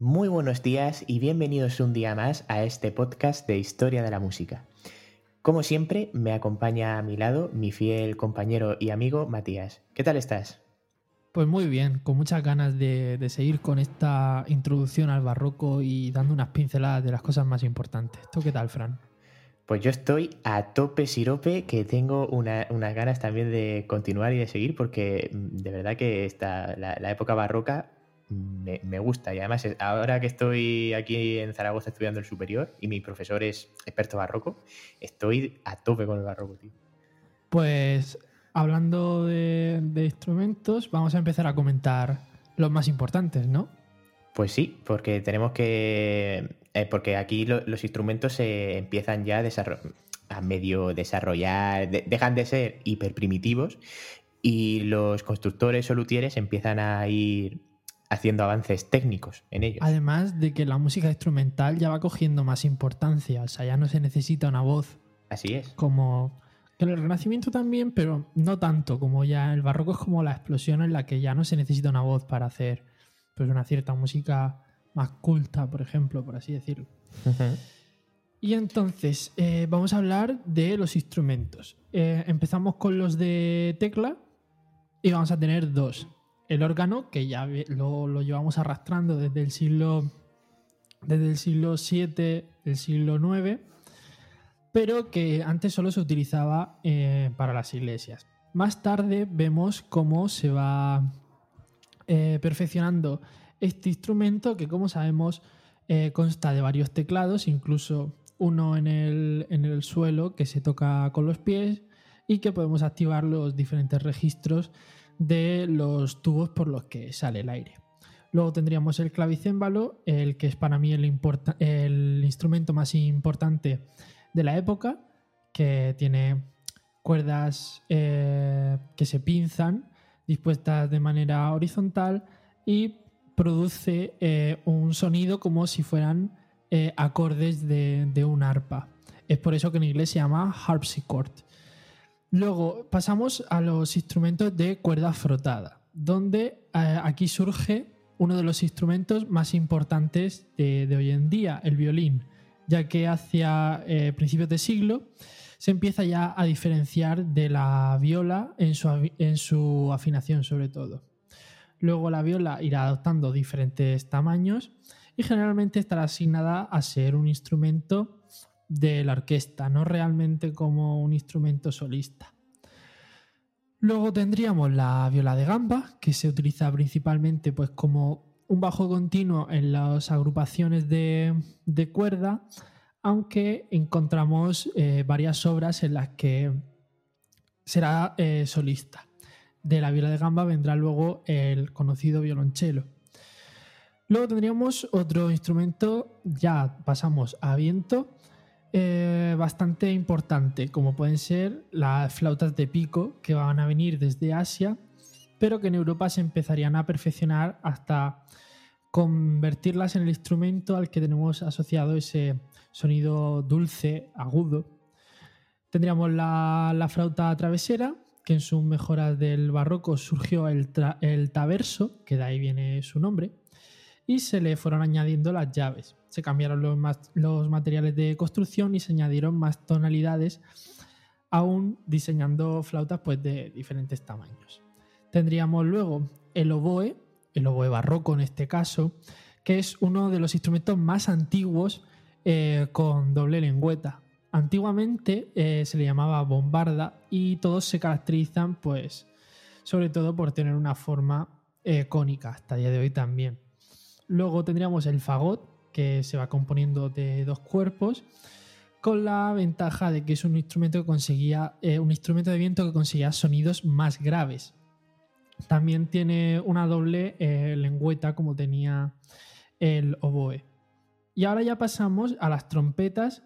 Muy buenos días y bienvenidos un día más a este podcast de Historia de la Música. Como siempre, me acompaña a mi lado mi fiel compañero y amigo Matías. ¿Qué tal estás? Pues muy bien, con muchas ganas de, seguir con esta introducción al barroco y dando unas pinceladas de las cosas más importantes. ¿Tú qué tal, Fran? Pues yo estoy a tope sirope, que tengo unas ganas también de continuar y de seguir, porque mm, de verdad que esta, la época barroca me, gusta. Y además, ahora que estoy aquí en Zaragoza estudiando el superior y mi profesor es experto barroco, estoy a tope con el barroco, tío. Pues hablando de, instrumentos, vamos a empezar a comentar los más importantes, ¿no? Pues sí, porque tenemos que. Eh, porque aquí los instrumentos se empiezan ya a, a medio desarrollar, dejan de ser hiper primitivos y los constructores o luthieres empiezan a ir haciendo avances técnicos en ellos. Además de que la música instrumental ya va cogiendo más importancia, o sea, ya no se necesita una voz. Así es. Como en el Renacimiento también, pero no tanto, como ya el barroco es como la explosión en la que ya no se necesita una voz para hacer pues una cierta música más culta, por ejemplo, por así decirlo. Y entonces, eh, vamos a hablar de los instrumentos. Eh, empezamos con los de tecla y vamos a tener dos el órgano, que ya lo, llevamos arrastrando desde el siglo desde el siglo VII, el siglo IX, pero que antes solo se utilizaba eh, para las iglesias. Más tarde vemos cómo se va eh, perfeccionando este instrumento que, como sabemos, eh, consta de varios teclados, incluso uno en el, en el suelo que se toca con los pies y que podemos activar los diferentes registros de los tubos por los que sale el aire. Luego tendríamos el clavicémbalo, el que es para mí el, el instrumento más importante de la época, que tiene cuerdas eh, que se pinzan, dispuestas de manera horizontal y produce eh, un sonido como si fueran eh, acordes de, de, un arpa. Es por eso que en inglés se llama harpsichord. Luego pasamos a los instrumentos de cuerda frotada, donde eh, aquí surge uno de los instrumentos más importantes de, hoy en día, el violín, ya que hacia eh, principios de siglo se empieza ya a diferenciar de la viola en su, en su afinación sobre todo. Luego la viola irá adoptando diferentes tamaños y generalmente estará asignada a ser un instrumento de la orquesta, no realmente como un instrumento solista. Luego tendríamos la viola de gamba, que se utiliza principalmente pues, como un bajo continuo en las agrupaciones de, cuerda, aunque encontramos eh, varias obras en las que será eh, solista. De la viola de gamba vendrá luego el conocido violonchelo. Luego tendríamos otro instrumento, ya pasamos a viento, eh, bastante importante, como pueden ser las flautas de pico que van a venir desde Asia, pero que en Europa se empezarían a perfeccionar hasta convertirlas en el instrumento al que tenemos asociado ese sonido dulce, agudo. Tendríamos la, flauta travesera, que en sus mejoras del barroco surgió el, el taverso, que de ahí viene su nombre, y se le fueron añadiendo las llaves se cambiaron los, materiales de construcción y se añadieron más tonalidades, aún diseñando flautas pues, de diferentes tamaños. Tendríamos luego el oboe, el oboe barroco en este caso, que es uno de los instrumentos más antiguos eh, con doble lengüeta. Antiguamente eh, se le llamaba bombarda y todos se caracterizan, pues, sobre todo por tener una forma eh, cónica, hasta el día de hoy también. Luego tendríamos el fagot, que se va componiendo de dos cuerpos, con la ventaja de que es un instrumento que conseguía, eh, un instrumento de viento que conseguía sonidos más graves. También tiene una doble lengüeta como tenía el oboe. Y ahora ya pasamos a las trompetas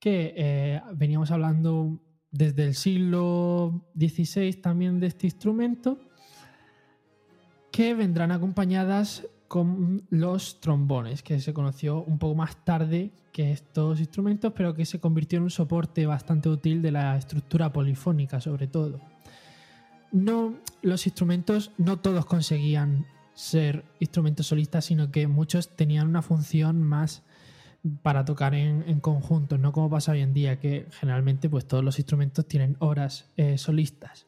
que eh, veníamos hablando desde el siglo XVI también de este instrumento, que vendrán acompañadas con los trombones, que se conoció un poco más tarde que estos instrumentos, pero que se convirtió en un soporte bastante útil de la estructura polifónica, sobre todo. No, los instrumentos no todos conseguían ser instrumentos solistas, sino que muchos tenían una función más para tocar en, conjunto, no como pasa hoy en día, que generalmente pues, todos los instrumentos tienen horas eh, solistas.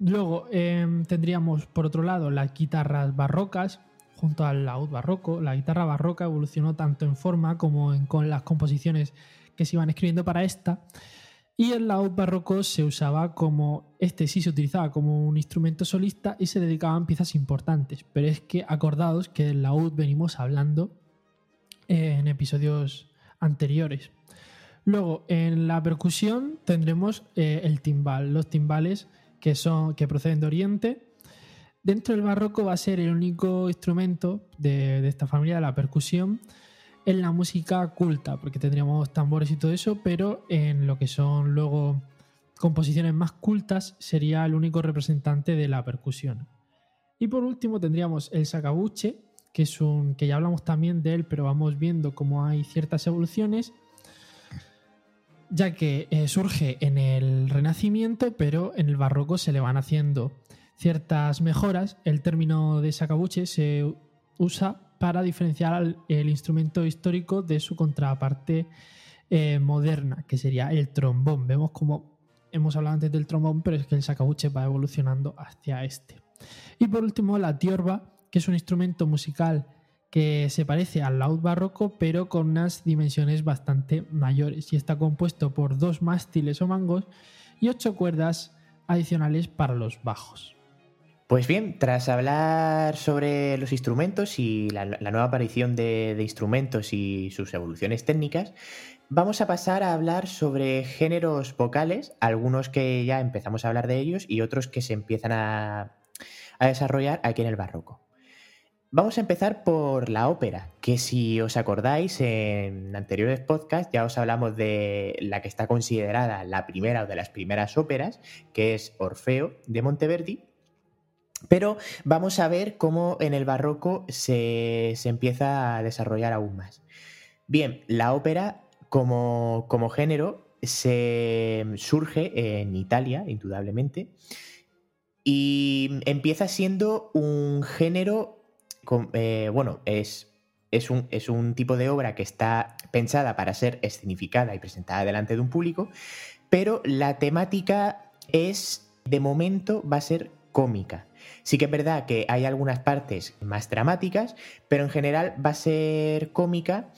Luego em, tendríamos por otro lado las guitarras barrocas, junto al laúd barroco. La guitarra barroca evolucionó tanto en forma como en, con las composiciones que se iban escribiendo para esta. Y el laúd barroco se usaba como, este sí se utilizaba como un instrumento solista y se dedicaban piezas importantes. Pero es que acordados que del laúd venimos hablando en episodios anteriores. Luego, en la percusión tendremos eh, el timbal, los timbales que, son, que proceden de Oriente. Dentro del barroco va a ser el único instrumento de, esta familia de la percusión en la música culta, porque tendríamos tambores y todo eso, pero en lo que son luego composiciones más cultas sería el único representante de la percusión. Y por último tendríamos el sacabuche, que es un que ya hablamos también de él, pero vamos viendo cómo hay ciertas evoluciones, ya que eh, surge en el Renacimiento, pero en el Barroco se le van haciendo ciertas mejoras. El término de sacabuche se usa para diferenciar el instrumento histórico de su contraparte eh, moderna, que sería el trombón. Vemos como hemos hablado antes del trombón, pero es que el sacabuche va evolucionando hacia este. Y por último, la tiorba, que es un instrumento musical que se parece al laúd barroco, pero con unas dimensiones bastante mayores y está compuesto por dos mástiles o mangos y ocho cuerdas adicionales para los bajos. Pues bien, tras hablar sobre los instrumentos y la, nueva aparición de, instrumentos y sus evoluciones técnicas, vamos a pasar a hablar sobre géneros vocales, algunos que ya empezamos a hablar de ellos y otros que se empiezan a, a desarrollar aquí en el barroco. Vamos a empezar por la ópera, que si os acordáis en anteriores podcasts ya os hablamos de la que está considerada la primera o de las primeras óperas, que es Orfeo de Monteverdi. Pero vamos a ver cómo en el barroco se, empieza a desarrollar aún más. Bien, la ópera como, como género se surge en Italia, indudablemente, y empieza siendo un género eh, bueno, es, es, un, es un tipo de obra que está pensada para ser escenificada y presentada delante de un público, pero la temática es, de momento, va a ser cómica. Sí que es verdad que hay algunas partes más dramáticas, pero en general va a ser cómica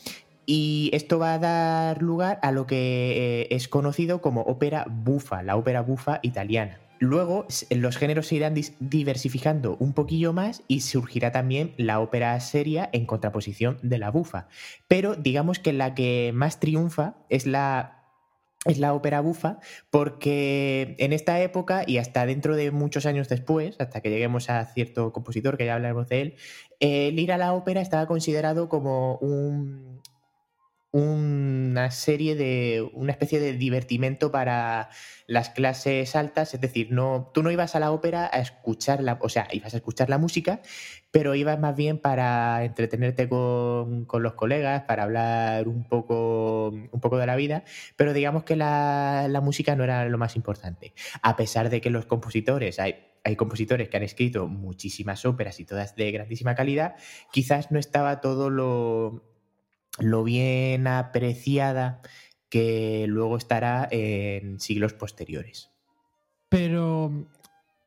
y esto va a dar lugar a lo que eh, es conocido como ópera bufa, la ópera bufa italiana. Luego los géneros se irán diversificando un poquillo más y surgirá también la ópera seria en contraposición de la bufa. Pero digamos que la que más triunfa es la es la ópera bufa, porque en esta época y hasta dentro de muchos años después, hasta que lleguemos a cierto compositor que ya hablaremos de él, el ir a la ópera estaba considerado como un, una serie de una especie de divertimento para las clases altas, es decir, no tú no ibas a la ópera a escuchar la, o sea, ibas a escuchar la música, pero ibas más bien para entretenerte con, los colegas, para hablar un poco, un poco de la vida, pero digamos que la, la música no era lo más importante, a pesar de que los compositores hay hay compositores que han escrito muchísimas óperas y todas de grandísima calidad, quizás no estaba todo lo, lo bien apreciada que luego estará en siglos posteriores. Pero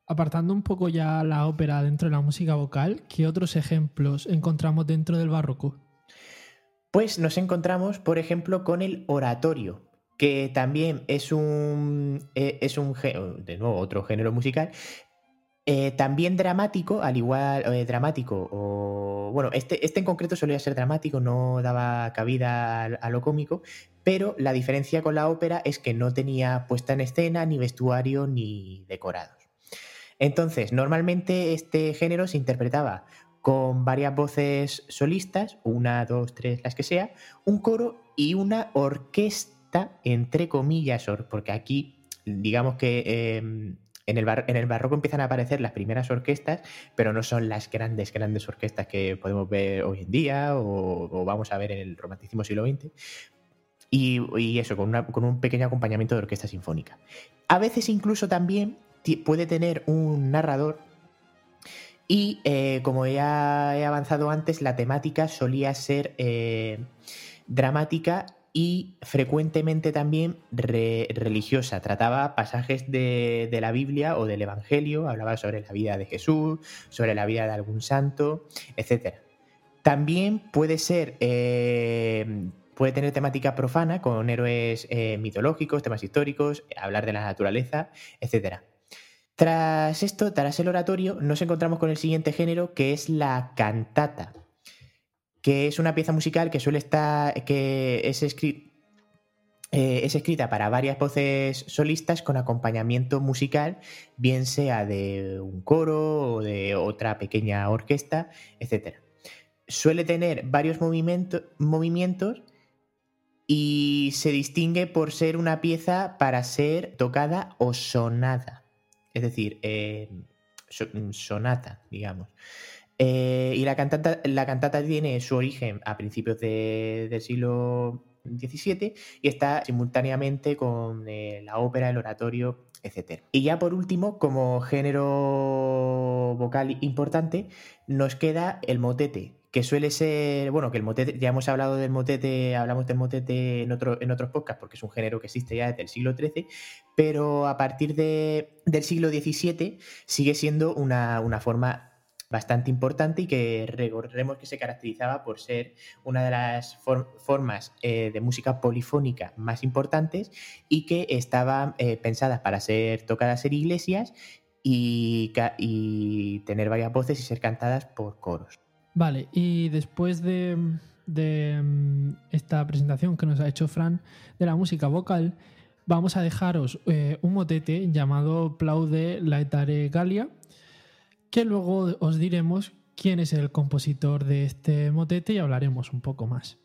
apartando un poco ya la ópera dentro de la música vocal, ¿qué otros ejemplos encontramos dentro del barroco? Pues nos encontramos, por ejemplo, con el oratorio. que también es un, eh, es un de nuevo, otro género musical, eh, también dramático, al igual, eh, dramático, o bueno, este, este en concreto solía ser dramático, no daba cabida a, lo cómico, pero la diferencia con la ópera es que no tenía puesta en escena, ni vestuario, ni decorados. Entonces, normalmente este género se interpretaba con varias voces solistas, una, dos, tres, las que sea, un coro y una orquesta, entre comillas, porque aquí digamos que em, en el, barroco empiezan a aparecer las primeras orquestas, pero no son las grandes, grandes orquestas que podemos ver hoy en día o, vamos a ver en el romanticismo siglo XX. Y, eso, con, un pequeño acompañamiento de orquesta sinfónica. A veces incluso también puede tener un narrador y eh, como ya he avanzado antes, la temática solía ser eh, dramática y frecuentemente también religiosa. Trataba pasajes de, la Biblia o del Evangelio, hablaba sobre la vida de Jesús, sobre la vida de algún santo, etc. También puede ser, eh, puede tener temática profana con héroes eh, mitológicos, temas históricos, hablar de la naturaleza, etc. Tras esto, tras el oratorio, nos encontramos con el siguiente género que es la cantata que es una pieza musical que suele estar, que es, eh, es escrita para varias voces solistas con acompañamiento musical, bien sea de un coro o de otra pequeña orquesta, etc. Suele tener varios movimientos y se distingue por ser una pieza para ser tocada o sonada, es decir, eh, sonata, digamos. Eh, y la cantata, tiene su origen a principios del siglo XVII y está simultáneamente con eh, la ópera, el oratorio, etc. Y ya por último, como género vocal importante, nos queda el motete, que suele ser, bueno, que el motete, ya hemos hablado del motete, hablamos del motete en, otro, en otros podcasts, porque es un género que existe ya desde el siglo XIII, pero a partir del siglo XVII sigue siendo una, una forma bastante importante y que recordemos que se caracterizaba por ser una de las formas eh, de música polifónica más importantes y que estaban eh, pensadas para ser tocadas en iglesias y, tener varias voces y ser cantadas por coros. Vale, y después de, mm, esta presentación que nos ha hecho Fran de la música vocal, vamos a dejaros eh, un motete llamado Plaude Laetare Gallia, que luego os diremos quién es el compositor de este motete y hablaremos un poco más.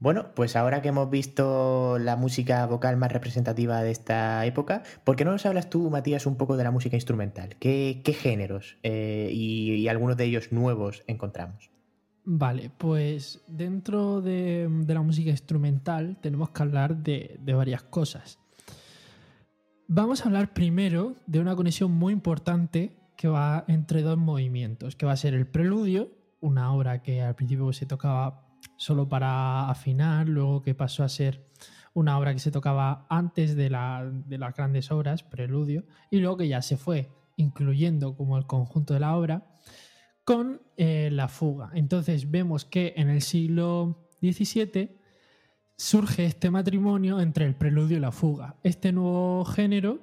Bueno, pues ahora que hemos visto la música vocal más representativa de esta época, ¿por qué no nos hablas tú, Matías, un poco de la música instrumental? ¿Qué, géneros eh, y, algunos de ellos nuevos encontramos? Vale, pues dentro de, la música instrumental tenemos que hablar de, de varias cosas. Vamos a hablar primero de una conexión muy importante que va entre dos movimientos, que va a ser el preludio, una obra que al principio se tocaba solo para afinar, luego que pasó a ser una obra que se tocaba antes de, las grandes obras, preludio, y luego que ya se fue incluyendo como el conjunto de la obra con eh, la fuga. Entonces vemos que en el siglo XVII surge este matrimonio entre el preludio y la fuga. Este nuevo género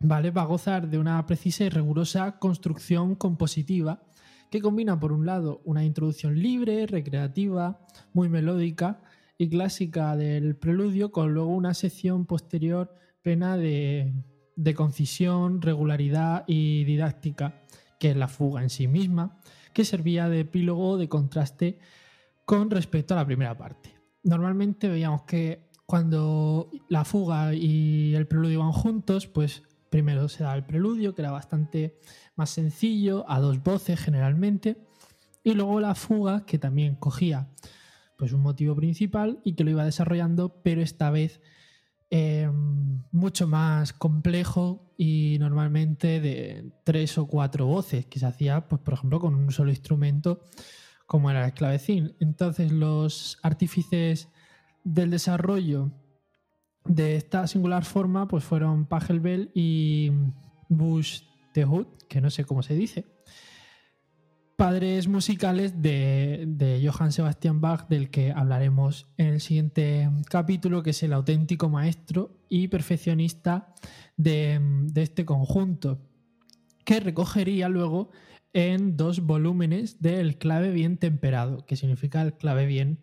¿vale? va a gozar de una precisa y rigurosa construcción compositiva que combina por un lado una introducción libre, recreativa, muy melódica y clásica del preludio, con luego una sección posterior plena de, concisión, regularidad y didáctica, que es la fuga en sí misma, que servía de epílogo de contraste con respecto a la primera parte. Normalmente veíamos que cuando la fuga y el preludio van juntos, pues primero se da el preludio, que era bastante más sencillo, a dos voces generalmente, y luego la fuga, que también cogía pues un motivo principal y que lo iba desarrollando, pero esta vez em, mucho más complejo y normalmente de tres o cuatro voces, que se hacía, pues, por ejemplo, con un solo instrumento como era el clavecín. Entonces los artífices del desarrollo de esta singular forma pues fueron Pachelbel y Bush que no sé cómo se dice. Padres musicales de, Johann Sebastian Bach, del que hablaremos en el siguiente capítulo, que es el auténtico maestro y perfeccionista de, de este conjunto, que recogería luego en dos volúmenes del clave bien temperado, que significa el clave bien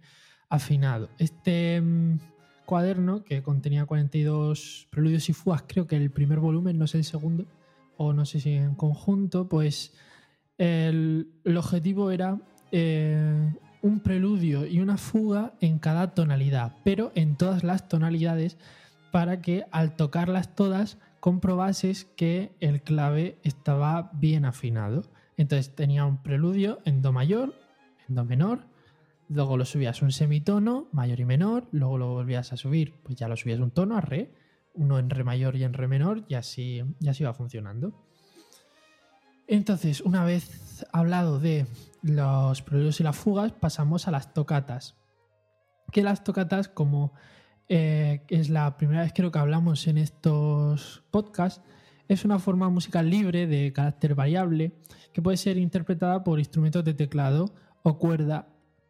afinado. Este mm, cuaderno, que contenía 42 preludios y fugas, creo que el primer volumen, no sé el segundo, o no sé si en conjunto, pues el, objetivo era eh, un preludio y una fuga en cada tonalidad, pero en todas las tonalidades para que al tocarlas todas comprobases que el clave estaba bien afinado. Entonces tenía un preludio en Do mayor, en Do menor, luego lo subías un semitono, mayor y menor, luego lo volvías a subir, pues ya lo subías un tono a re, uno en re mayor y en re menor, y así, así va funcionando. Entonces, una vez hablado de los preludios y las fugas, pasamos a las tocatas. Que las tocatas, como eh, es la primera vez creo que hablamos en estos podcasts, es una forma musical libre de carácter variable que puede ser interpretada por instrumentos de teclado o cuerda,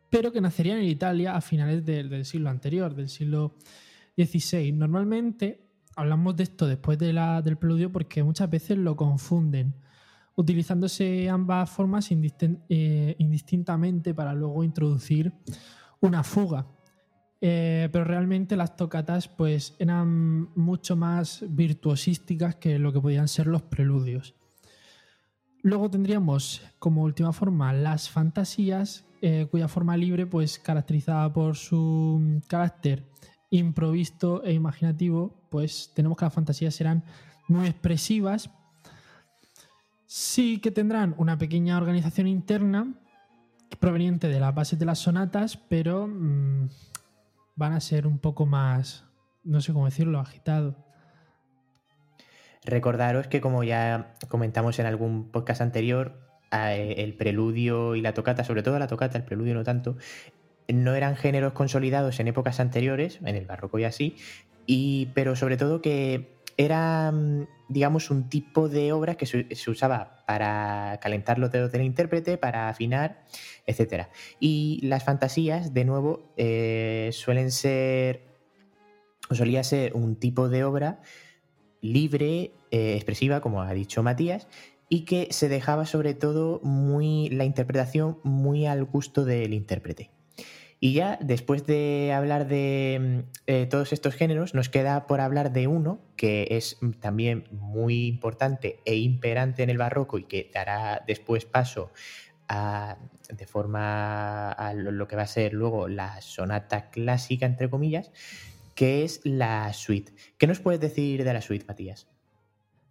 pero que nacerían en Italia a finales del siglo anterior, del siglo XVI. Normalmente hablamos de esto después de la, del preludio porque muchas veces lo confunden, utilizándose ambas formas eh, indistintamente para luego introducir una fuga. Eh, pero realmente las tocatas pues eran mucho más virtuosísticas que lo que podían ser los preludios. Luego tendríamos como última forma las fantasías, eh, cuya forma libre pues caracterizada por su carácter improvisto e imaginativo, pues tenemos que las fantasías serán muy expresivas. Sí que tendrán una pequeña organización interna proveniente de las bases de las sonatas, pero mm, van a ser un poco más, no sé cómo decirlo, agitado. Recordaros que como ya comentamos en algún podcast anterior, eh, el preludio y la tocata, sobre todo la tocata, el preludio no tanto, no eran géneros consolidados en épocas anteriores, en el barroco y así, y, pero sobre todo que era, digamos, un tipo de obra que se, usaba para calentar los dedos del intérprete, para afinar, etc. Y las fantasías, de nuevo, eh, suelen ser, o solía ser un tipo de obra libre, eh, expresiva, como ha dicho Matías, y que se dejaba sobre todo muy la interpretación muy al gusto del intérprete. Y ya después de hablar de mm, eh, todos estos géneros, nos queda por hablar de uno que es mm, también muy importante e imperante en el barroco y que dará después paso de forma a lo que va a ser luego la sonata clásica, entre comillas, que es la suite. ¿Qué nos puedes decir de la suite, Matías?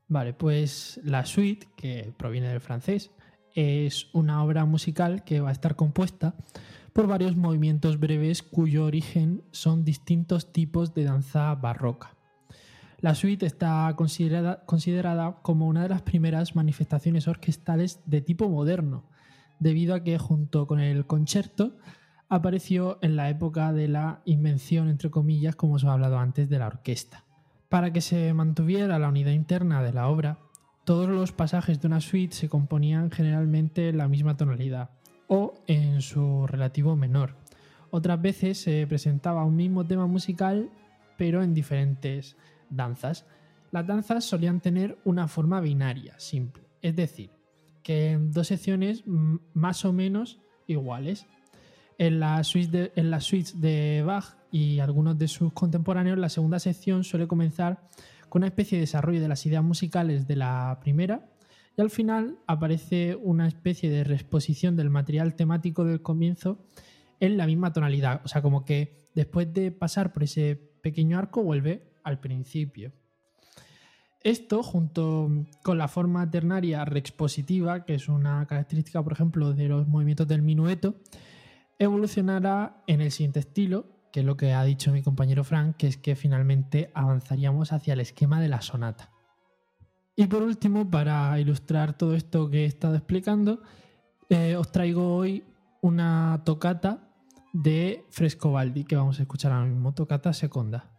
Vale, pues la suite, que proviene del francés, es una obra musical que va a estar compuesta por varios movimientos breves cuyo origen son distintos tipos de danza barroca. La suite está considerada, considerada, como una de las primeras manifestaciones orquestales de tipo moderno, debido a que junto con el concierto apareció en la época de la invención, entre comillas, como os he hablado antes, de la orquesta. Para que se mantuviera la unidad interna de la obra, todos los pasajes de una suite se componían generalmente en la misma tonalidad o en su relativo menor. Otras veces se presentaba un mismo tema musical pero en diferentes danzas. Las danzas solían tener una forma binaria, simple, es decir, que dos secciones más o menos iguales. En las suites de, en suites de Bach y algunos de sus contemporáneos, la segunda sección suele comenzar con una especie de desarrollo de las ideas musicales de la primera y al final aparece una especie de reexposición del material temático del comienzo en la misma tonalidad. O sea, como que después de pasar por ese pequeño arco vuelve al principio. Esto, junto con la forma ternaria reexpositiva, que es una característica, por ejemplo, de los movimientos del minueto, evolucionará en el siguiente estilo, que es lo que ha dicho mi compañero Frank, que es que finalmente avanzaríamos hacia el esquema de la sonata. Y por último, para ilustrar todo esto que he estado explicando, eh, os traigo hoy una tocata de Frescobaldi que vamos a escuchar ahora mismo, tocata seconda.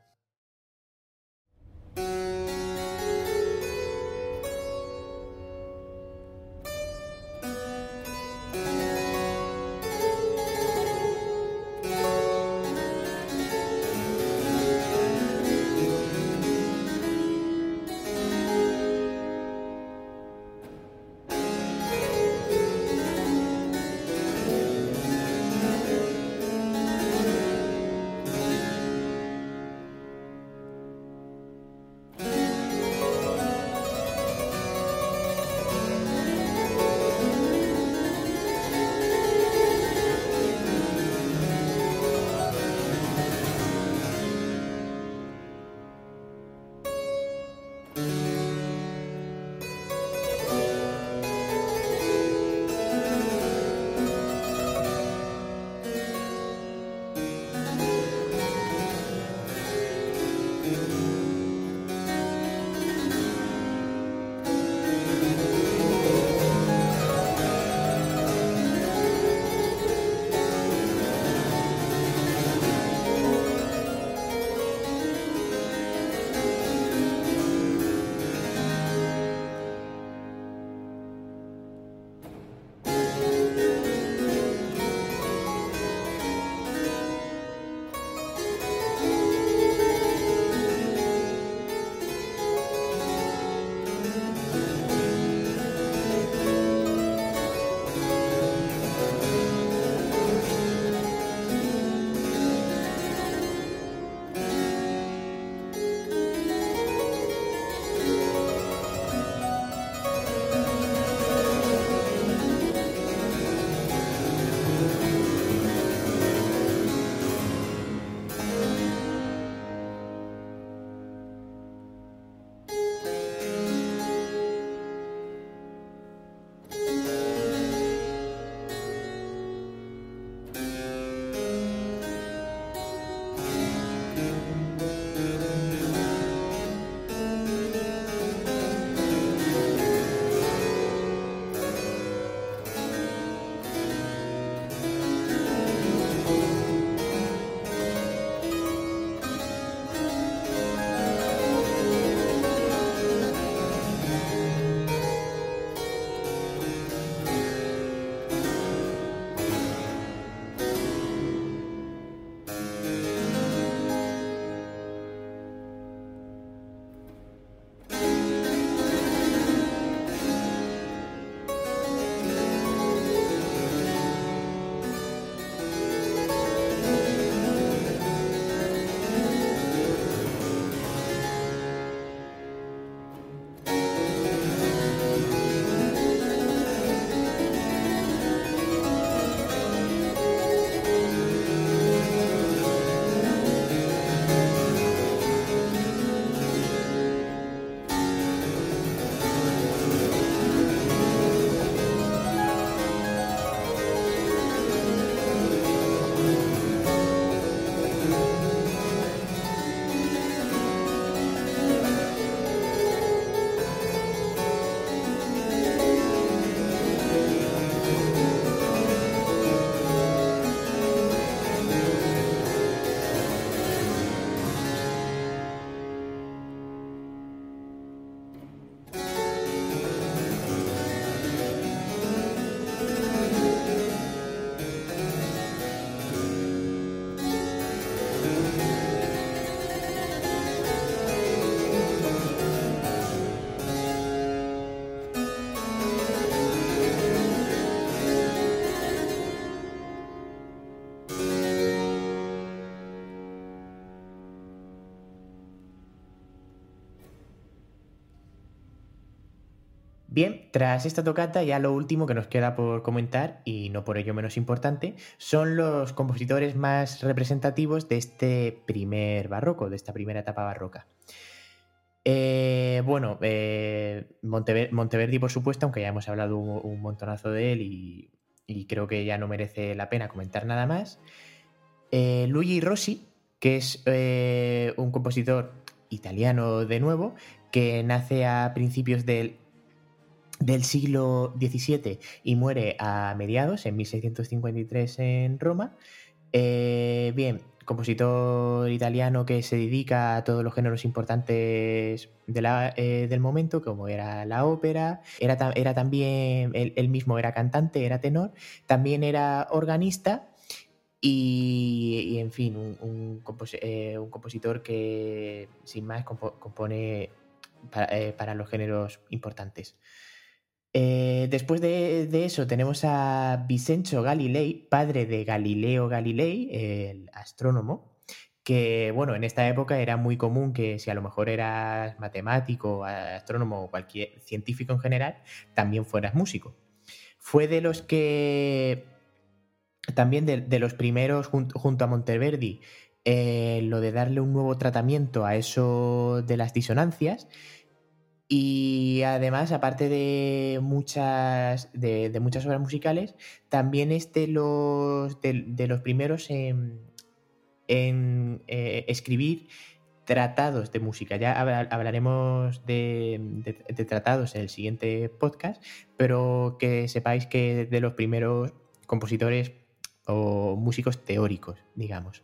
Bien, tras esta tocata ya lo último que nos queda por comentar, y no por ello menos importante, son los compositores más representativos de este primer barroco, de esta primera etapa barroca. Eh, bueno, eh, Monteverdi, por supuesto, aunque ya hemos hablado un, montonazo de él y, creo que ya no merece la pena comentar nada más. Eh, Luigi Rossi, que es un compositor italiano de nuevo, que nace a principios del, del siglo XVII y muere a mediados, en 1653 en Roma. bien, compositor italiano que se dedica a todos los géneros importantes eh, del momento, como era la ópera, era, también, él, mismo era cantante, era tenor, también era organista y, en fin, un, eh, compositor que sin más compone eh, para los géneros importantes. Eh, después de, eso tenemos a Vincenzo Galilei, padre de Galileo Galilei, el astrónomo, que bueno, en esta época era muy común que si a lo mejor eras matemático, astrónomo o cualquier científico en general, también fueras músico. Fue de los que, también de, los primeros junto a Monteverdi, eh, lo de darle un nuevo tratamiento a eso de las disonancias y además, aparte de muchas, de, muchas obras musicales, también es de los, de, los primeros en, eh, escribir tratados de música. Ya hablaremos de, tratados en el siguiente podcast, pero que sepáis que de los primeros compositores o músicos teóricos, digamos.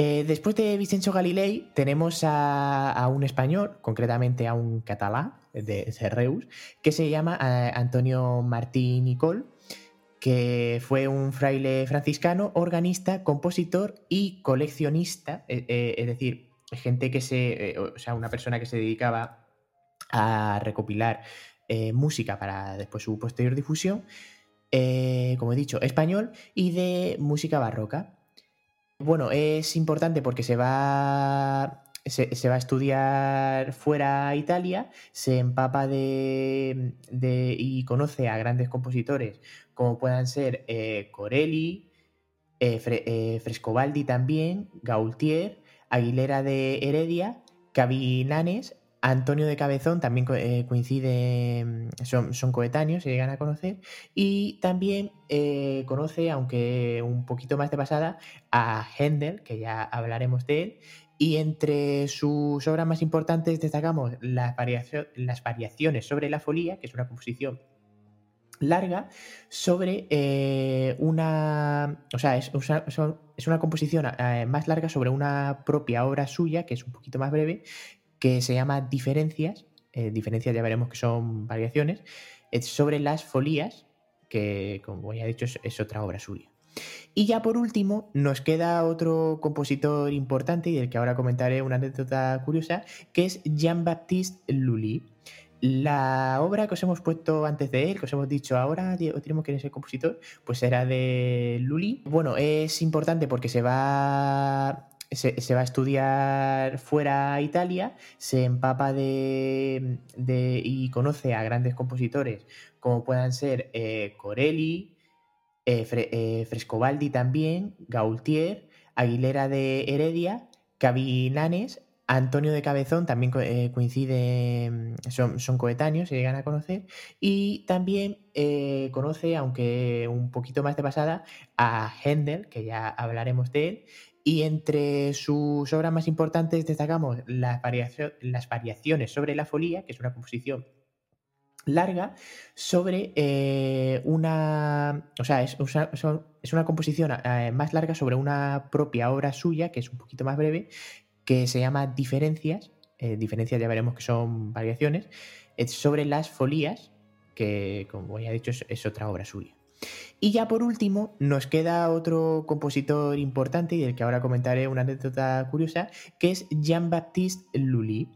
Eh, después de Vicenzo Galilei tenemos a, un español, concretamente a un catalán de Serreus, que se llama eh, Antonio Martín Nicol, que fue un fraile franciscano, organista, compositor y coleccionista, eh, es decir, gente que se, o sea, una persona que se dedicaba a recopilar música para después su posterior difusión, como he dicho, español y de música barroca. Bueno, es importante porque se va, se, va a estudiar fuera Italia, se empapa de, y conoce a grandes compositores como puedan ser eh, Corelli, eh, eh, Frescobaldi también, Gaultier, Aguilera de Heredia, Cabinanes, Antonio de Cabezón también eh, coincide, mm, son, coetáneos, se llegan a conocer. Y también eh, conoce, aunque un poquito más de pasada, a Händel, que ya hablaremos de él. Y entre sus obras más importantes destacamos las, las variaciones sobre la folía, que es una composición larga, sobre eh, una. O sea, es una composición más larga sobre una propia obra suya, que es un poquito más breve, que se llama Diferencias, eh, diferencias ya veremos que son variaciones, sobre las folías, que como ya he dicho es, otra obra suya. Y ya por último, nos queda otro compositor importante y del que ahora comentaré una anécdota curiosa, que es Jean-Baptiste Lully. La obra que os hemos puesto antes de él, que os hemos dicho ahora, tenemos que es el compositor, pues era de Lully. Bueno, es importante porque se va se, va a estudiar fuera Italia, se empapa de, y conoce a grandes compositores como puedan ser eh, Corelli, eh, eh, Frescobaldi también, Gaultier, Aguilera de Heredia, Cabinanes, Antonio de Cabezón también coincide, son, son, coetáneos, se llegan a conocer, y también conoce, aunque un poquito más de pasada, a Händel, que ya hablaremos de él, y entre sus obras más importantes destacamos las, variaciones sobre la folía, que es una composición larga, sobre eh, una. O sea, es, una composición eh, más larga sobre una propia obra suya, que es un poquito más breve, que se llama Diferencias. Eh, diferencias ya veremos que son variaciones. sobre las folías, que como ya he dicho es otra obra suya. Y ya por último, nos queda otro compositor importante y del que ahora comentaré una anécdota curiosa, que es Jean-Baptiste Lully.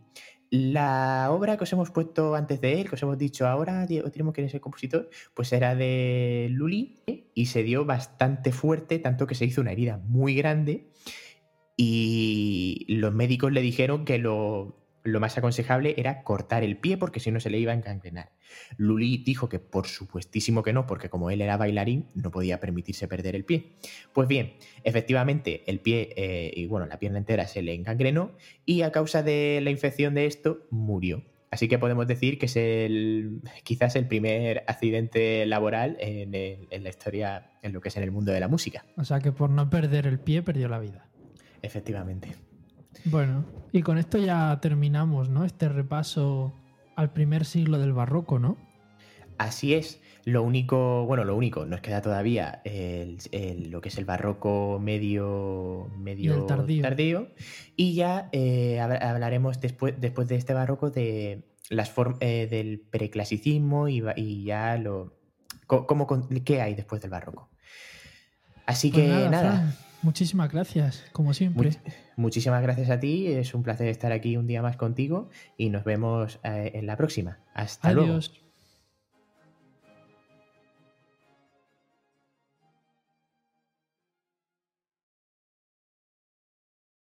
La obra que os hemos puesto antes de él, que os hemos dicho ahora, tenemos que ser compositor, pues era de Lully y se dio bastante fuerte, tanto que se hizo una herida muy grande y los médicos le dijeron que lo, lo más aconsejable era cortar el pie porque si no se le iba a encangrenar. Lully dijo que por supuestísimo que no, porque como él era bailarín, no podía permitirse perder el pie. Pues bien, efectivamente, el pie eh, y bueno, la pierna entera se le encangrenó y a causa de la infección de esto murió. Así que podemos decir que es el, quizás el primer accidente laboral en, en la historia, en lo que es en el mundo de la música. O sea que por no perder el pie perdió la vida. Efectivamente. Bueno, y con esto ya terminamos, ¿no? Este repaso al primer siglo del barroco, ¿no? Así es. Lo único, bueno, lo único, nos queda todavía lo que es el barroco medio, medio tardío. Y ya eh, hablaremos después, después de este barroco de las eh, del preclasicismo y, ya lo. Cómo, ¿Qué hay después del barroco? Así pues que nada. Muchísimas gracias, como siempre. muchísimas gracias a ti. Es un placer estar aquí un día más contigo y nos vemos eh, en la próxima. Hasta luego.